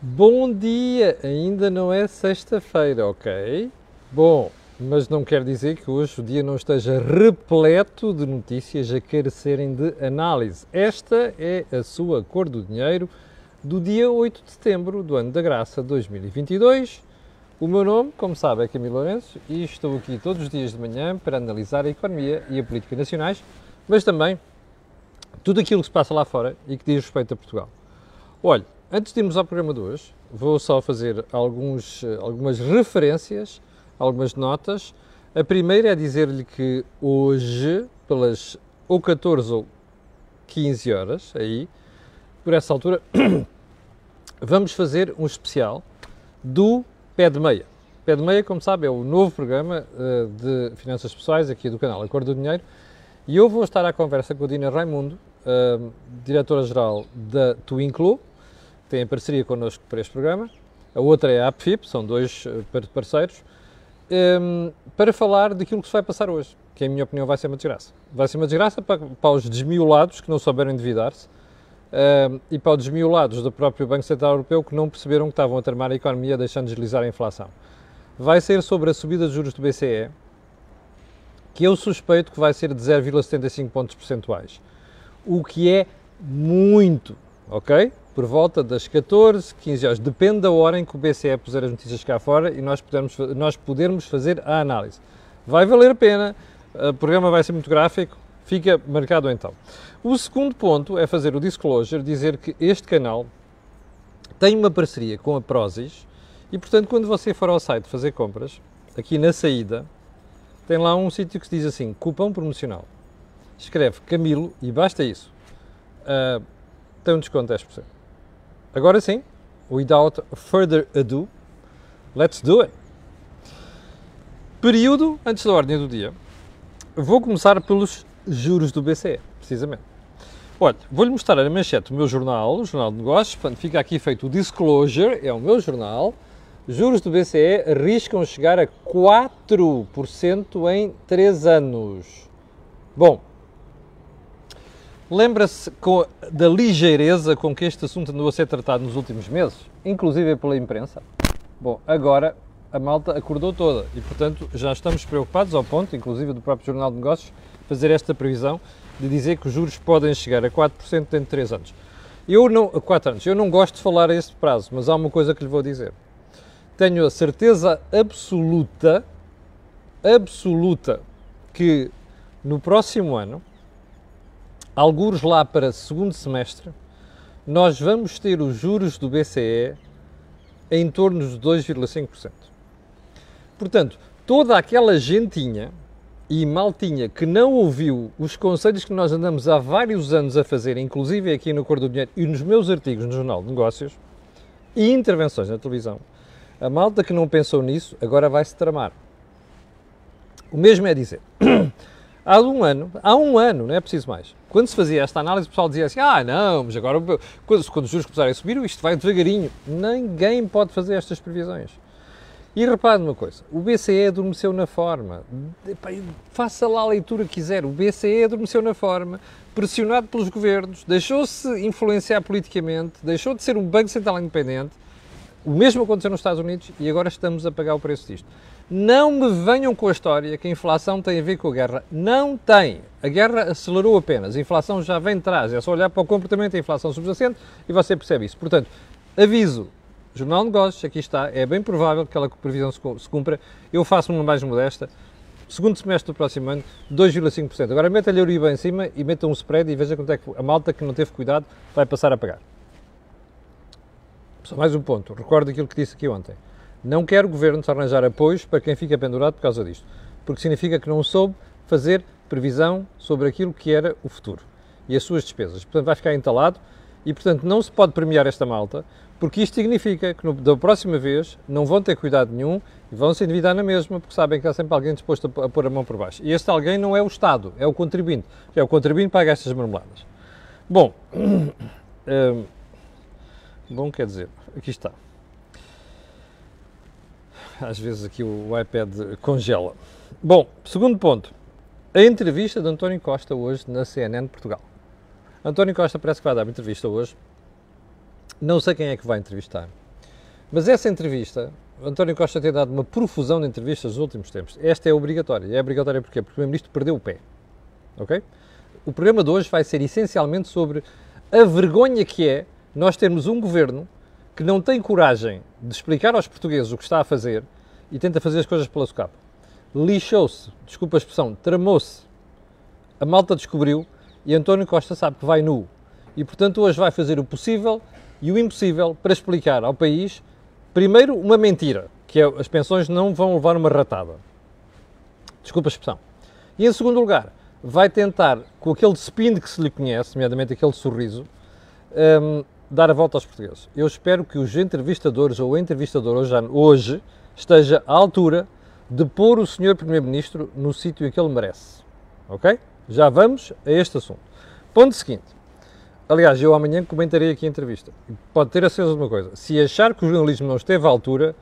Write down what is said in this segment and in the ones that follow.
Bom dia! Ainda não é sexta-feira, ok? Bom, mas não quer dizer que hoje o dia não esteja repleto de notícias a carecerem de análise. Esta é a sua cor do dinheiro do dia 8 de setembro do ano da graça 2022. O meu nome, como sabe, é Camilo Lourenço e estou aqui todos os dias de manhã para analisar a economia e a política nacionais, mas também tudo aquilo que se passa lá fora e que diz respeito a Portugal. Olhe, antes de irmos ao programa de hoje, vou só fazer alguns, algumas referências, algumas notas. A primeira é dizer-lhe que hoje, pelas ou 14 ou 15 horas, aí, por essa altura, vamos fazer um especial do Pé de Meia. Pé de Meia, como sabe, é o novo programa uh, de finanças pessoais aqui do canal Acordo do Dinheiro e eu vou estar à conversa com a Dina Raimundo, uh, diretora-geral da Twinklo, tem parceria connosco para este programa. A outra é a APFIP, são dois uh, parceiros, um, para falar daquilo que se vai passar hoje, que, em minha opinião, vai ser uma desgraça. Vai ser uma desgraça para, para os desmiolados que não souberam endividar-se uh, e para os desmiolados do próprio Banco Central Europeu que não perceberam que estavam a tramar a economia deixando deslizar a inflação. Vai ser sobre a subida de juros do BCE, que eu suspeito que vai ser de 0,75 pontos percentuais, o que é muito, ok? Por volta das 14, 15 horas, depende da hora em que o BCE puser as notícias cá fora e nós podermos, nós podermos fazer a análise. Vai valer a pena, o programa vai ser muito gráfico, fica marcado então. O segundo ponto é fazer o disclosure, dizer que este canal tem uma parceria com a Prozis e, portanto, quando você for ao site fazer compras, aqui na saída, tem lá um sítio que se diz assim, cupom promocional. Escreve Camilo e basta isso. Uh, tem um desconto de 10%. Agora sim, without further ado, let's do it. Período antes da ordem do dia. Vou começar pelos juros do BCE, precisamente. Olha, vou-lhe mostrar a manchete do meu jornal, o Jornal de Negócios, portanto fica aqui feito o disclosure, é o meu jornal, Juros do BCE arriscam chegar a 4% em 3 anos. Bom, lembra-se da ligeireza com que este assunto andou a ser tratado nos últimos meses, inclusive pela imprensa? Bom, agora a malta acordou toda e, portanto, já estamos preocupados ao ponto, inclusive do próprio Jornal de Negócios, fazer esta previsão de dizer que os juros podem chegar a 4% dentro de 3 anos. Eu não, 4 anos, eu não gosto de falar a esse prazo, mas há uma coisa que lhe vou dizer tenho a certeza absoluta, absoluta, que no próximo ano, alguns lá para segundo semestre, nós vamos ter os juros do BCE em torno de 2,5%. Portanto, toda aquela gentinha e maltinha que não ouviu os conselhos que nós andamos há vários anos a fazer, inclusive aqui no Cor do Dinheiro e nos meus artigos no Jornal de Negócios e intervenções na televisão, a malta que não pensou nisso agora vai se tramar. O mesmo é dizer, há um ano, há um ano, não é preciso mais, quando se fazia esta análise, o pessoal dizia assim: ah, não, mas agora quando, quando os juros começarem a subir, isto vai devagarinho. Ninguém pode fazer estas previsões. E repare numa coisa: o BCE adormeceu na forma. Faça lá a leitura que quiser. O BCE adormeceu na forma, pressionado pelos governos, deixou-se influenciar politicamente, deixou de ser um Banco Central independente o mesmo aconteceu nos Estados Unidos e agora estamos a pagar o preço disto. Não me venham com a história que a inflação tem a ver com a guerra. Não tem. A guerra acelerou apenas. A inflação já vem de trás. É só olhar para o comportamento da inflação subjacente e você percebe isso. Portanto, aviso. Jornal de Negócios, aqui está. É bem provável que aquela previsão se cumpra. Eu faço uma mais modesta. Segundo semestre do próximo ano, 2,5%. Agora meta-lhe a Uribe em cima e meta um spread e veja quanto é que a malta que não teve cuidado vai passar a pagar. Só mais um ponto. Recordo aquilo que disse aqui ontem. Não quero o governo arranjar apoios para quem fica pendurado por causa disto, porque significa que não soube fazer previsão sobre aquilo que era o futuro e as suas despesas. Portanto, vai ficar entalado e, portanto, não se pode premiar esta malta, porque isto significa que no, da próxima vez não vão ter cuidado nenhum e vão se endividar na mesma, porque sabem que há sempre alguém disposto a, a pôr a mão por baixo. E este alguém não é o Estado, é o contribuinte. É o contribuinte que paga estas marmeladas. Bom, hum, bom quer dizer, aqui está. Às vezes aqui o iPad congela. Bom, segundo ponto. A entrevista de António Costa hoje na CNN de Portugal. António Costa parece que vai dar uma entrevista hoje. Não sei quem é que vai entrevistar. Mas essa entrevista, António Costa tem dado uma profusão de entrevistas nos últimos tempos. Esta é obrigatória. É obrigatória porquê? Porque o Primeiro-Ministro perdeu o pé. Ok? O programa de hoje vai ser essencialmente sobre a vergonha que é nós termos um governo que não tem coragem de explicar aos portugueses o que está a fazer e tenta fazer as coisas pela socapa. Lixou-se, desculpa a expressão, tramou-se. A malta descobriu e António Costa sabe que vai nu. E, portanto, hoje vai fazer o possível e o impossível para explicar ao país, primeiro, uma mentira, que é as pensões não vão levar uma ratada. Desculpa a expressão. E, em segundo lugar, vai tentar, com aquele spin que se lhe conhece, nomeadamente aquele sorriso, um, dar a volta aos portugueses. Eu espero que os entrevistadores ou o entrevistador hoje, hoje esteja à altura de pôr o Sr. Primeiro-Ministro no sítio que ele merece. Ok? Já vamos a este assunto. Ponto seguinte. Aliás, eu amanhã comentarei aqui a entrevista. Pode ter a certeza de uma coisa. Se achar que o jornalismo não esteve à altura,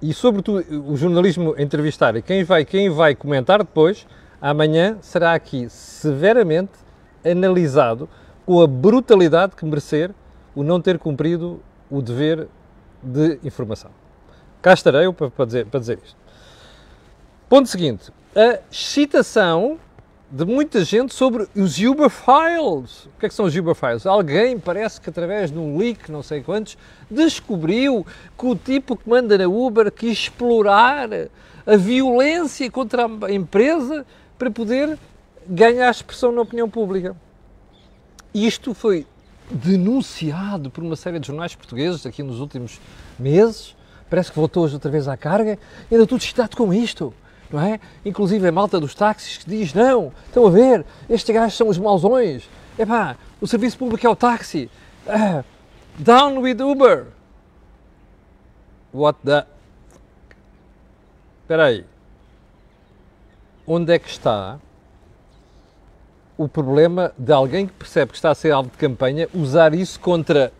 e sobretudo o jornalismo entrevistar e quem vai, quem vai comentar depois, amanhã será aqui severamente analisado com a brutalidade que merecer o não ter cumprido o dever de informação. Cá estarei eu para, dizer, para dizer isto. Ponto seguinte. A excitação de muita gente sobre os Uber Files. O que é que são os Uber Files? Alguém, parece que através de um leak, não sei quantos, descobriu que o tipo que manda na Uber quis explorar a violência contra a empresa para poder ganhar expressão na opinião pública. Isto foi denunciado por uma série de jornais portugueses aqui nos últimos meses. Parece que voltou hoje outra vez à carga. Ainda tudo excitado com isto não é? Inclusive a malta dos táxis que diz, não, estão a ver, estes gajos são os mauzões, epá, o serviço público é o táxi, uh, down with Uber. What the... Espera aí. Onde é que está o problema de alguém que percebe que está a ser alvo de campanha usar isso contra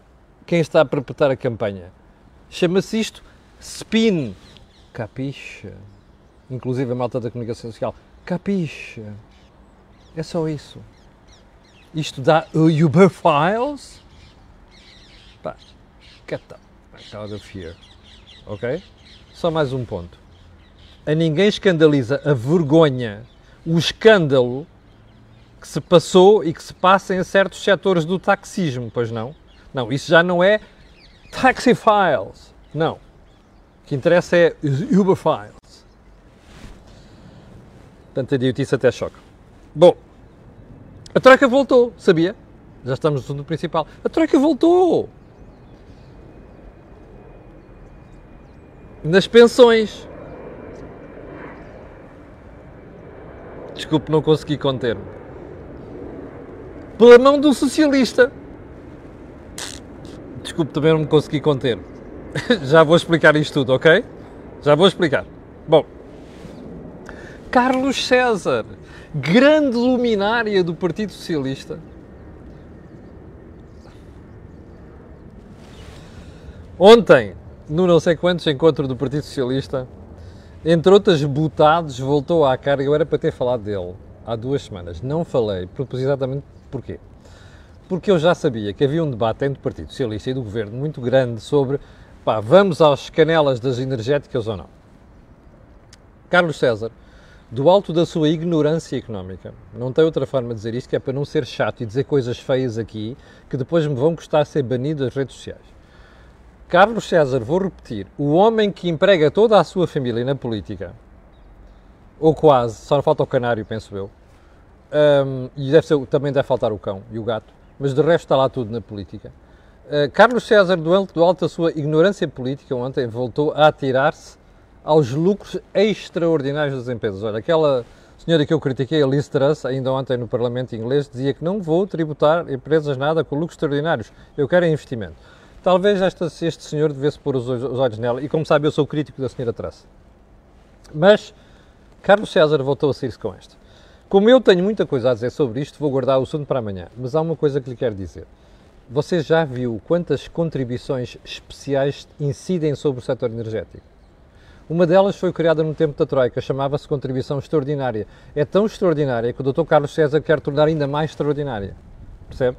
quem está a perpetrar a campanha? Chama-se isto spin. Capixa? inclusive a malta da comunicação social, capixa. É só isso. Isto dá Uber Files? Pá, get the out of here. Ok? Só mais um ponto. A ninguém escandaliza a vergonha, o escândalo que se passou e que se passa em certos setores do taxismo, pois não? Não, isso já não é Taxi Files. Não. O que interessa é Uber Files. A idiotice até choque. Bom, a Troika voltou, sabia? Já estamos no assunto principal. A Troika voltou! Nas pensões. Desculpe, não consegui conter-me. Pela mão do socialista. Desculpe, também não me consegui conter. Já vou explicar isto tudo, ok? Já vou explicar. Bom. Carlos César, grande luminária do Partido Socialista. Ontem, no não sei quantos encontro do Partido Socialista, entre outras butados, voltou à carga. Eu era para ter falado dele há duas semanas. Não falei, propositadamente porquê? Porque eu já sabia que havia um debate entre o Partido Socialista e do Governo muito grande sobre pá, vamos às canelas das energéticas ou não. Carlos César do alto da sua ignorância económica. Não tem outra forma de dizer isto que é para não ser chato e dizer coisas feias aqui que depois me vão custar ser banido das redes sociais. Carlos César, vou repetir, o homem que emprega toda a sua família na política, ou quase, só falta o canário, penso eu, um, e deve ser, também deve faltar o cão e o gato, mas de resto está lá tudo na política. Uh, Carlos César, do alto, do alto da sua ignorância política, ontem voltou a atirar-se aos lucros extraordinários das empresas. Olha, aquela senhora que eu critiquei, a Liz Truss, ainda ontem no Parlamento inglês, dizia que não vou tributar empresas nada com lucros extraordinários, eu quero é investimento. Talvez esta, este senhor devesse pôr os, os olhos nela, e como sabe, eu sou crítico da senhora Truss. Mas Carlos César voltou a sair-se com esta. Como eu tenho muita coisa a dizer sobre isto, vou guardar o assunto para amanhã, mas há uma coisa que lhe quero dizer. Você já viu quantas contribuições especiais incidem sobre o setor energético? Uma delas foi criada no tempo da Troika, chamava-se Contribuição Extraordinária. É tão extraordinária que o Dr. Carlos César quer tornar ainda mais extraordinária. Percebe?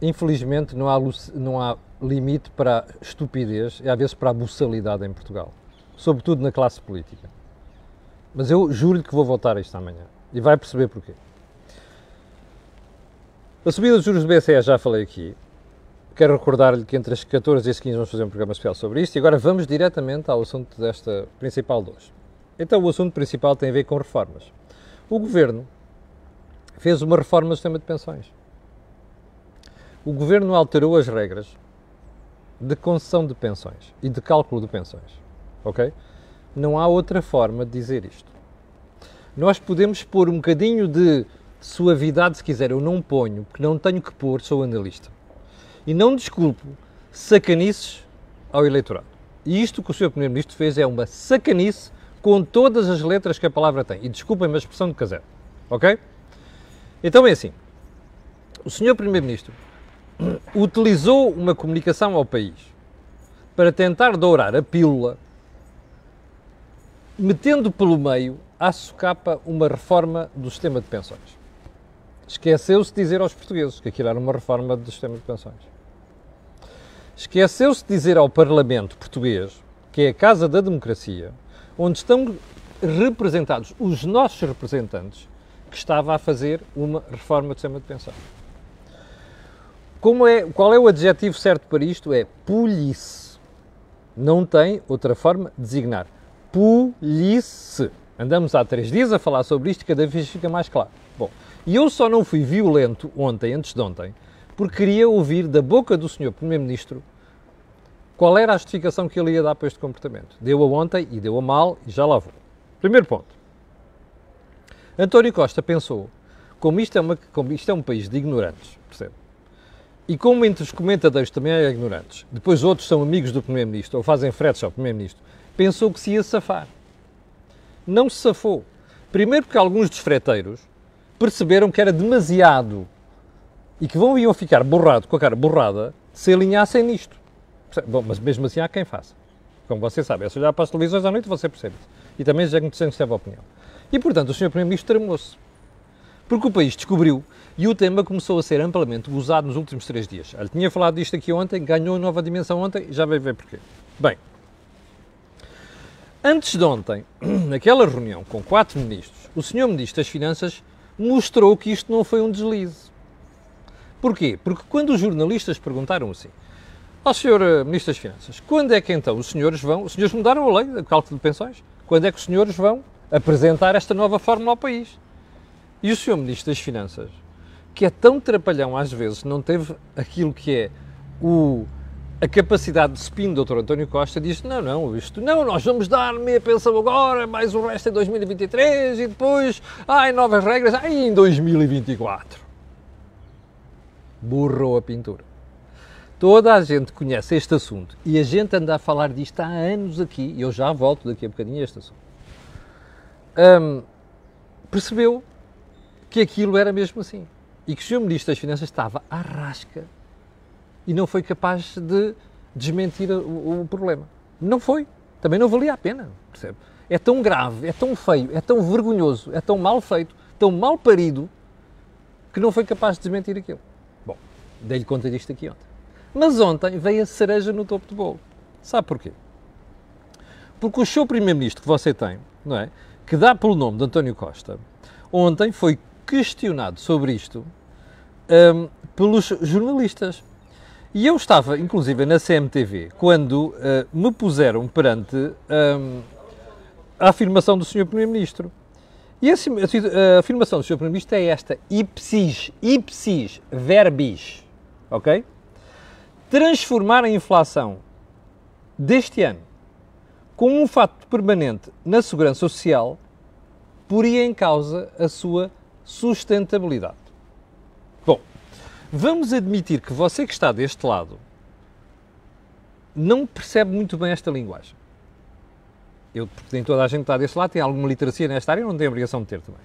infelizmente, não há, não há limite para a estupidez e às vezes para a buçalidade em Portugal, sobretudo na classe política. Mas eu juro-lhe que vou voltar a isto amanhã e vai perceber porquê. A subida dos juros do BCE já falei aqui. Quero recordar-lhe que entre as 14 e as 15 vamos fazer um programa especial sobre isto e agora vamos diretamente ao assunto desta principal de hoje. Então, o assunto principal tem a ver com reformas. O governo fez uma reforma do sistema de pensões. O governo alterou as regras de concessão de pensões e de cálculo de pensões. Ok? Não há outra forma de dizer isto. Nós podemos pôr um bocadinho de suavidade se quiser, eu não ponho, porque não tenho que pôr, sou analista. E não desculpo sacanices ao eleitorado. E isto que o Sr. Primeiro-Ministro fez é uma sacanice com todas as letras que a palavra tem. E desculpem-me a expressão de caseiro. Ok? Então é assim. O Sr. Primeiro-Ministro utilizou uma comunicação ao país para tentar dourar a pílula, metendo pelo meio à socapa uma reforma do sistema de pensões. Esqueceu-se de dizer aos portugueses que aquilo era uma reforma do sistema de pensões. Esqueceu-se de dizer ao Parlamento português, que é a Casa da Democracia, onde estão representados os nossos representantes, que estava a fazer uma reforma do sistema de pensões. Como é, qual é o adjetivo certo para isto? É polícia. Não tem outra forma de designar. Polícia. Andamos há três dias a falar sobre isto e cada vez fica mais claro. Bom, e eu só não fui violento ontem, antes de ontem, porque queria ouvir da boca do Sr. Primeiro-Ministro qual era a justificação que ele ia dar para este comportamento. Deu-a ontem e deu-a mal e já lá vou. Primeiro ponto. António Costa pensou, como isto é, uma, como isto é um país de ignorantes, percebe? E como entre os comentadores também há ignorantes, depois outros são amigos do Primeiro-Ministro ou fazem fretes ao Primeiro-Ministro, pensou que se ia safar. Não se safou. Primeiro porque alguns dos freteiros perceberam que era demasiado e que vão iam ficar borrado, com a cara borrada se alinhassem nisto. Bom, mas mesmo assim há quem faça. Como você sabe, é se olhar para as televisões à noite você percebe. E também já conhece a opinião. E, portanto, o Sr. Primeiro-Ministro tramou-se. Porque o país descobriu e o tema começou a ser amplamente gozado nos últimos três dias. Ele tinha falado disto aqui ontem, ganhou nova dimensão ontem, já vai ver porquê. Bem, antes de ontem, naquela reunião com quatro ministros, o Sr. Ministro das Finanças mostrou que isto não foi um deslize. Porquê? Porque quando os jornalistas perguntaram assim, ao Sr. Eh, Ministro das Finanças, quando é que então os senhores vão, os senhores mudaram a lei de cálculo de pensões, quando é que os senhores vão apresentar esta nova fórmula ao país? E o Sr. Ministro das Finanças, que é tão trapalhão às vezes, não teve aquilo que é o, a capacidade de spin do Dr. António Costa, diz, não, não, isto, não, nós vamos dar meia pensão agora, mais o resto em 2023 e depois, ai, novas regras, ai, em 2024. Burrou a pintura. Toda a gente conhece este assunto e a gente anda a falar disto há anos aqui, e eu já volto daqui a bocadinho a este assunto. Um, percebeu que aquilo era mesmo assim. E que o Sr. Ministro das Finanças estava à rasca e não foi capaz de desmentir o, o problema. Não foi. Também não valia a pena, percebe? É tão grave, é tão feio, é tão vergonhoso, é tão mal feito, tão mal parido, que não foi capaz de desmentir aquilo. Bom, dei-lhe conta disto aqui ontem. Mas ontem veio a cereja no topo do bolo. Sabe porquê? Porque o seu primeiro-ministro que você tem, não é? Que dá pelo nome de António Costa, ontem foi questionado sobre isto um, pelos jornalistas. E eu estava, inclusive, na CMTV, quando uh, me puseram perante um, a afirmação do Sr. Primeiro-Ministro. E a, a, afirmação do Sr. Primeiro-Ministro é esta: ipsis, ipsis verbis, ok? transformar a inflação deste ano como um fato permanente na segurança social poria em causa a sua sustentabilidade. Vamos admitir que você que está deste lado não percebe muito bem esta linguagem. Eu, porque nem toda a gente que está deste lado tem alguma literacia nesta área, não tem obrigação de ter também.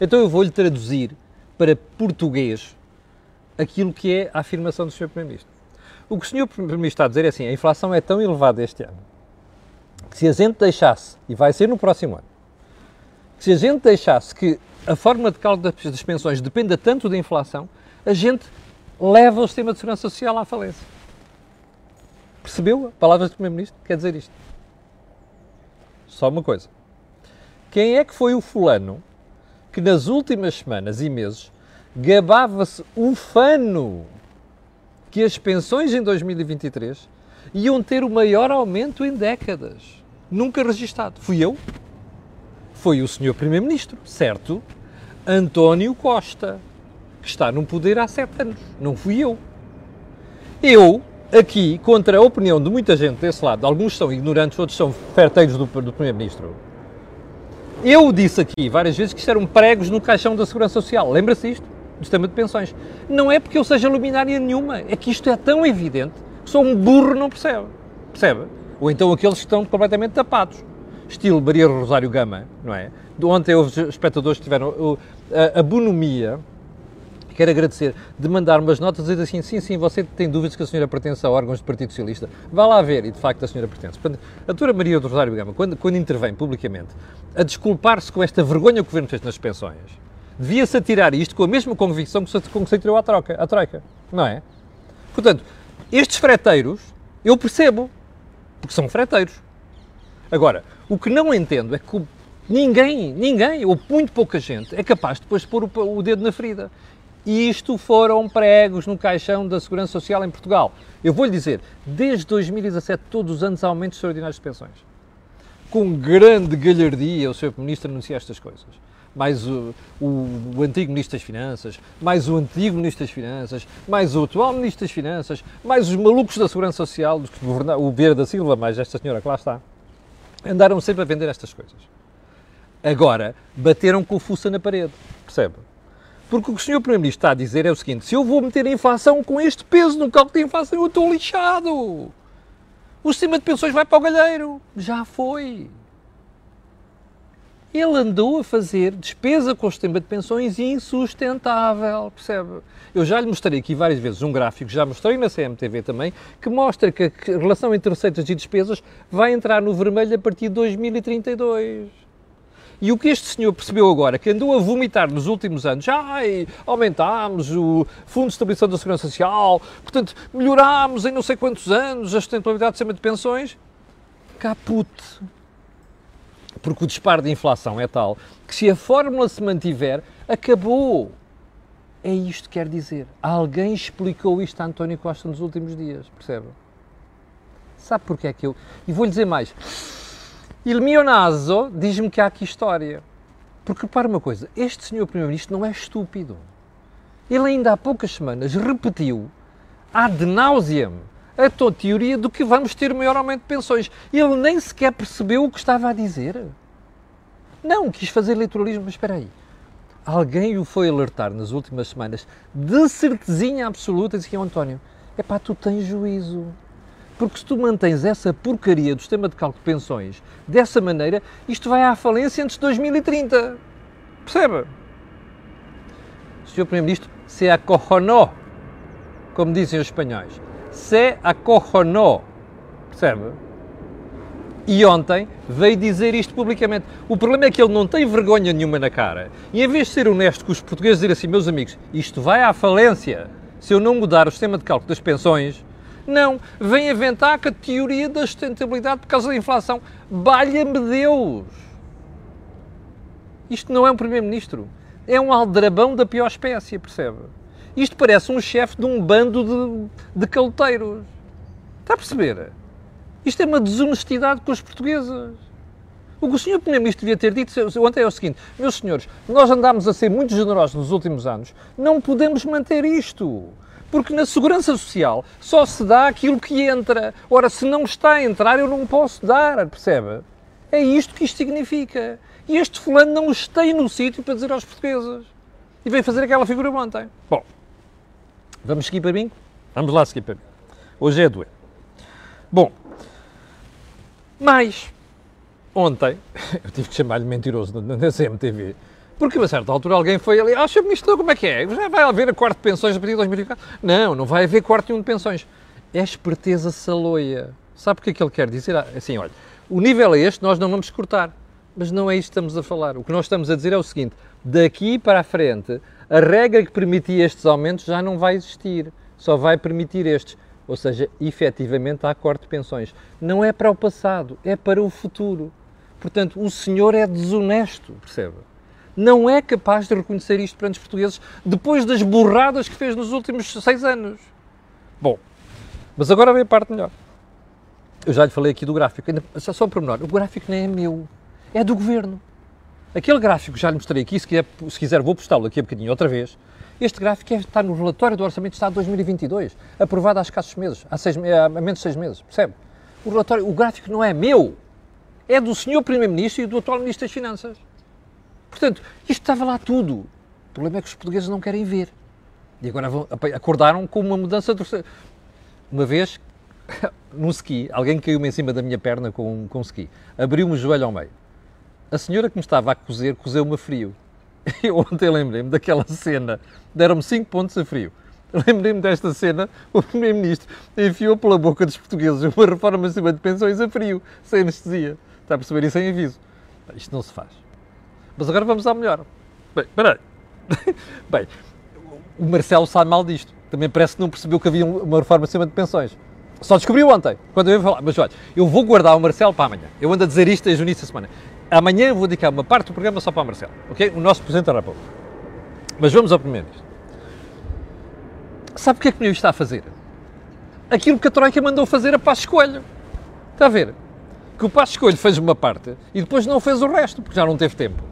Então eu vou-lhe traduzir para português aquilo que é a afirmação do Sr. Primeiro-Ministro. O que o Sr. Primeiro-Ministro está a dizer é assim: a inflação é tão elevada este ano que se a gente deixasse, e vai ser no próximo ano, que se a gente deixasse que a forma de cálculo das pensões dependa tanto da inflação, a gente leva o sistema de segurança social à falência. Percebeu? Palavras do Primeiro-Ministro quer dizer isto. Só uma coisa. Quem é que foi o fulano que nas últimas semanas e meses gabava-se ufano que as pensões em 2023 iam ter o maior aumento em décadas? Nunca registado. Fui eu? Foi o senhor Primeiro-Ministro, certo? António Costa, que está no poder há sete anos. Não fui eu. Eu, aqui, contra a opinião de muita gente desse lado, alguns são ignorantes, outros são ferteiros do, do Primeiro-Ministro. Eu disse aqui várias vezes que isto eram pregos no caixão da Segurança Social. Lembra-se isto? Do sistema de pensões. Não é porque eu seja luminária nenhuma, é que isto é tão evidente que só um burro não percebe. Percebe? Ou então aqueles que estão completamente tapados. Estilo Maria Rosário Gama, não é? De ontem houve espectadores que tiveram a, a bonomia quero agradecer, de mandar umas notas e dizer assim, sim, sim, você tem dúvidas que a senhora pertence a órgãos do Partido Socialista, vá lá ver, e de facto a senhora pertence. Portanto, a doutora Maria do Rosário Gama, quando, quando intervém publicamente, a desculpar-se com esta vergonha que o Governo fez nas pensões, devia-se atirar isto com a mesma convicção que se, com que se atirou à troca, à troika, não é? Portanto, estes freteiros, eu percebo, porque são freteiros. Agora, o que não entendo é que ninguém, ninguém, ou muito pouca gente, é capaz de depois de pôr o, o dedo na ferida. E isto foram pregos no caixão da Segurança Social em Portugal. Eu vou-lhe dizer, desde 2017, todos os anos, aumentos extraordinários de pensões. Com grande galhardia, o Sr. Ministro anuncia estas coisas. Mais o, o, o, antigo Ministro das Finanças, mais o antigo Ministro das Finanças, mais o atual Ministro das Finanças, mais os malucos da Segurança Social, o Vieira da Silva, mais esta senhora que lá está. Andaram sempre a vender estas coisas. Agora, bateram com o fuça na parede, percebe? Porque o que o Sr. Primeiro-Ministro está a dizer é o seguinte: se eu vou meter a inflação com este peso no cálculo de inflação, eu estou lixado. O sistema de pensões vai para o galheiro. Já foi. Ele andou a fazer despesa com o sistema de pensões insustentável, percebe? Eu já lhe mostrei aqui várias vezes um gráfico, já mostrei na CMTV também, que mostra que a relação entre receitas e despesas vai entrar no vermelho a partir de 2032. E o que este senhor percebeu agora, que andou a vomitar nos últimos anos, ai, aumentámos o Fundo de Estabilização da Segurança Social, portanto, melhorámos em não sei quantos anos a sustentabilidade do sistema de pensões, caput. Porque o disparo de inflação é tal que se a fórmula se mantiver, acabou. É isto que quer dizer. Alguém explicou isto a António Costa nos últimos dias, percebe? Sabe porquê é que eu... E vou-lhe dizer mais Il mio naso diz-me que há aqui história. Porque repara uma coisa, este senhor Primeiro-Ministro não é estúpido. Ele ainda há poucas semanas repetiu ad nauseam a tua teoria do que vamos ter maior aumento de pensões. Ele nem sequer percebeu o que estava a dizer. Não, quis fazer eleitoralismo, mas espera aí. Alguém o foi alertar nas últimas semanas, de certezinha absoluta, disse que António, é pá, tu tens juízo. Porque se tu mantens essa porcaria do sistema de cálculo de pensões dessa maneira, isto vai à falência antes de 2030. Percebe? Sr. Primeiro-Ministro se acorronou, como dizem os espanhóis. Se acorronou. Percebe? E ontem veio dizer isto publicamente. O problema é que ele não tem vergonha nenhuma na cara. E em vez de ser honesto com os portugueses, dizer assim, meus amigos, isto vai à falência se eu não mudar o sistema de cálculo das pensões, não, vem inventar que a teoria da sustentabilidade por causa da inflação. Valha-me Deus! Isto não é um primeiro-ministro. É um aldrabão da pior espécie, percebe? Isto parece um chefe de um bando de, de caloteiros. Está a perceber? Isto é uma desonestidade com os portugueses. O que o Sr. Primeiro-Ministro devia ter dito ontem é o seguinte: meus senhores, nós andámos a ser muito generosos nos últimos anos, não podemos manter isto. Porque na segurança social só se dá aquilo que entra. Ora, se não está a entrar, eu não posso dar, percebe? É isto que isto significa. E este fulano não está no sítio para dizer aos portugueses. E veio fazer aquela figura ontem. Bom, vamos seguir para mim? Vamos lá seguir para mim. Hoje é doer. Bom, mas ontem, eu tive que chamar-lhe mentiroso na, na CMTV, porque a certa altura alguém foi ali, ah, Sr. Ministro, como é que é? Já vai haver a quarto de pensões a partir de 2024? Não, não vai haver quarto nenhum de pensões. É esperteza saloia. Sabe o que é que ele quer dizer? Ah, assim, olha, o nível é este, nós não vamos cortar. Mas não é isto que estamos a falar. O que nós estamos a dizer é o seguinte: daqui para a frente A regra que permitia estes aumentos já não vai existir, só vai permitir estes. Ou seja, efetivamente há corte de pensões. Não é para o passado, é para o futuro. Portanto, o senhor é desonesto, percebe? Não é capaz de reconhecer isto perante os portugueses depois das burradas que fez nos últimos seis anos. Bom, mas agora vem a parte melhor. Eu já lhe falei aqui do gráfico, ainda, só, só por menor, o gráfico nem é meu, é do governo. Aquele gráfico que já lhe mostrei aqui, se quiser, se quiser vou postá-lo aqui a bocadinho outra vez. Este gráfico é, está no relatório do Orçamento de Estado de 2022, aprovado há escassos meses, há, seis, há menos de seis meses, percebe? O, relatório, o gráfico não é meu, é do senhor Primeiro-Ministro e do atual Ministro das Finanças. Portanto, isto estava lá tudo. O problema é que os portugueses não querem ver. E agora vão, acordaram com uma mudança de... Uma vez, num ski, alguém caiu-me em cima da minha perna com, com um ski. Abriu-me o joelho ao meio. A senhora que me estava a cozer, cozeu-me a frio. Eu ontem lembrei-me daquela cena. Deram-me 5 pontos a frio. Lembrei-me desta cena, o Primeiro-Ministro enfiou pela boca dos portugueses uma reforma acima de pensões a frio, sem anestesia. Está a perceber? E sem aviso. Isto não se faz. Mas agora vamos ao melhor. Bem, peraí. Bem, o Marcelo sabe mal disto. Também parece que não percebeu que havia uma reforma acima de pensões. Só descobriu ontem, quando eu ia falar. Mas olha, eu vou guardar o Marcelo para amanhã. Eu ando a dizer isto desde o início da semana. Amanhã eu vou dedicar uma parte do programa só para o Marcelo, ok? O nosso Presidente da República. Mas vamos ao primeiro-ministro. Sabe o que é que o está a fazer? Aquilo que a Troika mandou fazer a Paz Escolho. Está a ver? Que o Paz Escolho fez uma parte e depois não fez o resto, porque já não teve tempo.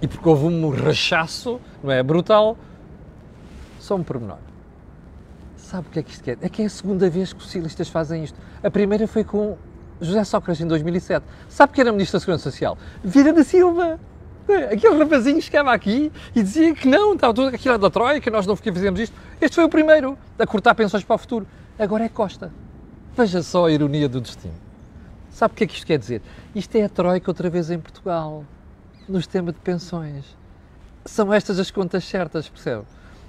E porque houve um rechaço, não é? Brutal. Só um pormenor. Sabe o que é que isto quer? É que é a segunda vez que os socialistas fazem isto. A primeira foi com José Sócrates em 2007. Sabe que era Ministro da Segurança Social? Vira da Silva. Aquele rapazinho chegava aqui e dizia que não, estava tudo aquilo é da Troika, nós não fizemos isto. Este foi o primeiro a cortar pensões para o futuro. Agora é Costa. Veja só a ironia do destino. Sabe o que é que isto quer dizer? Isto é a Troika outra vez em Portugal, no sistema de pensões. São estas as contas certas, percebe?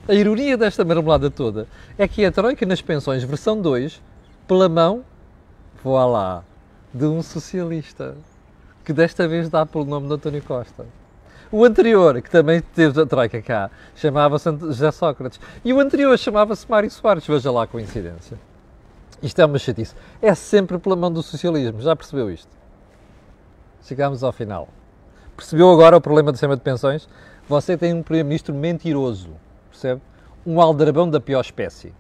A ironia desta marmelada toda é que a Troika nas pensões, versão 2, pela mão, vá lá, de um socialista, que desta vez dá pelo nome de António Costa. O anterior, que também teve a Troika cá, chamava-se José Sócrates. E o anterior chamava-se Mário Soares, veja lá a coincidência. Isto é uma chatice. É sempre pela mão do socialismo, já percebeu isto? Chegámos ao final. Percebeu agora o problema do sistema de pensões? Você tem um primeiro-ministro mentiroso, percebe? Um aldrabão da pior espécie.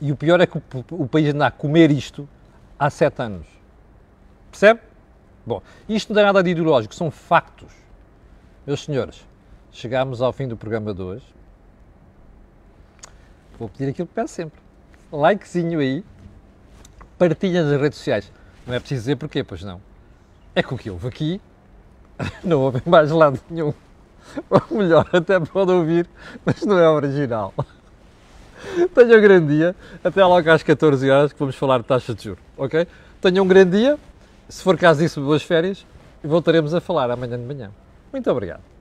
E o pior é que o país anda a comer isto há sete anos. Percebe? Bom, isto não é nada de ideológico, são factos. Meus senhores, chegámos ao fim do programa de hoje. Vou pedir aquilo que peço sempre. Likezinho aí, partilha nas redes sociais. Não é preciso dizer porquê, pois não. É com o que houve aqui, não houve mais lado nenhum. Ou melhor, até pode ouvir, mas não é original. Tenham um grande dia. Até logo às 14 horas que vamos falar de taxa de juros, ok? Tenham um grande dia. Se for caso disso, boas férias. E voltaremos a falar amanhã de manhã. Muito obrigado.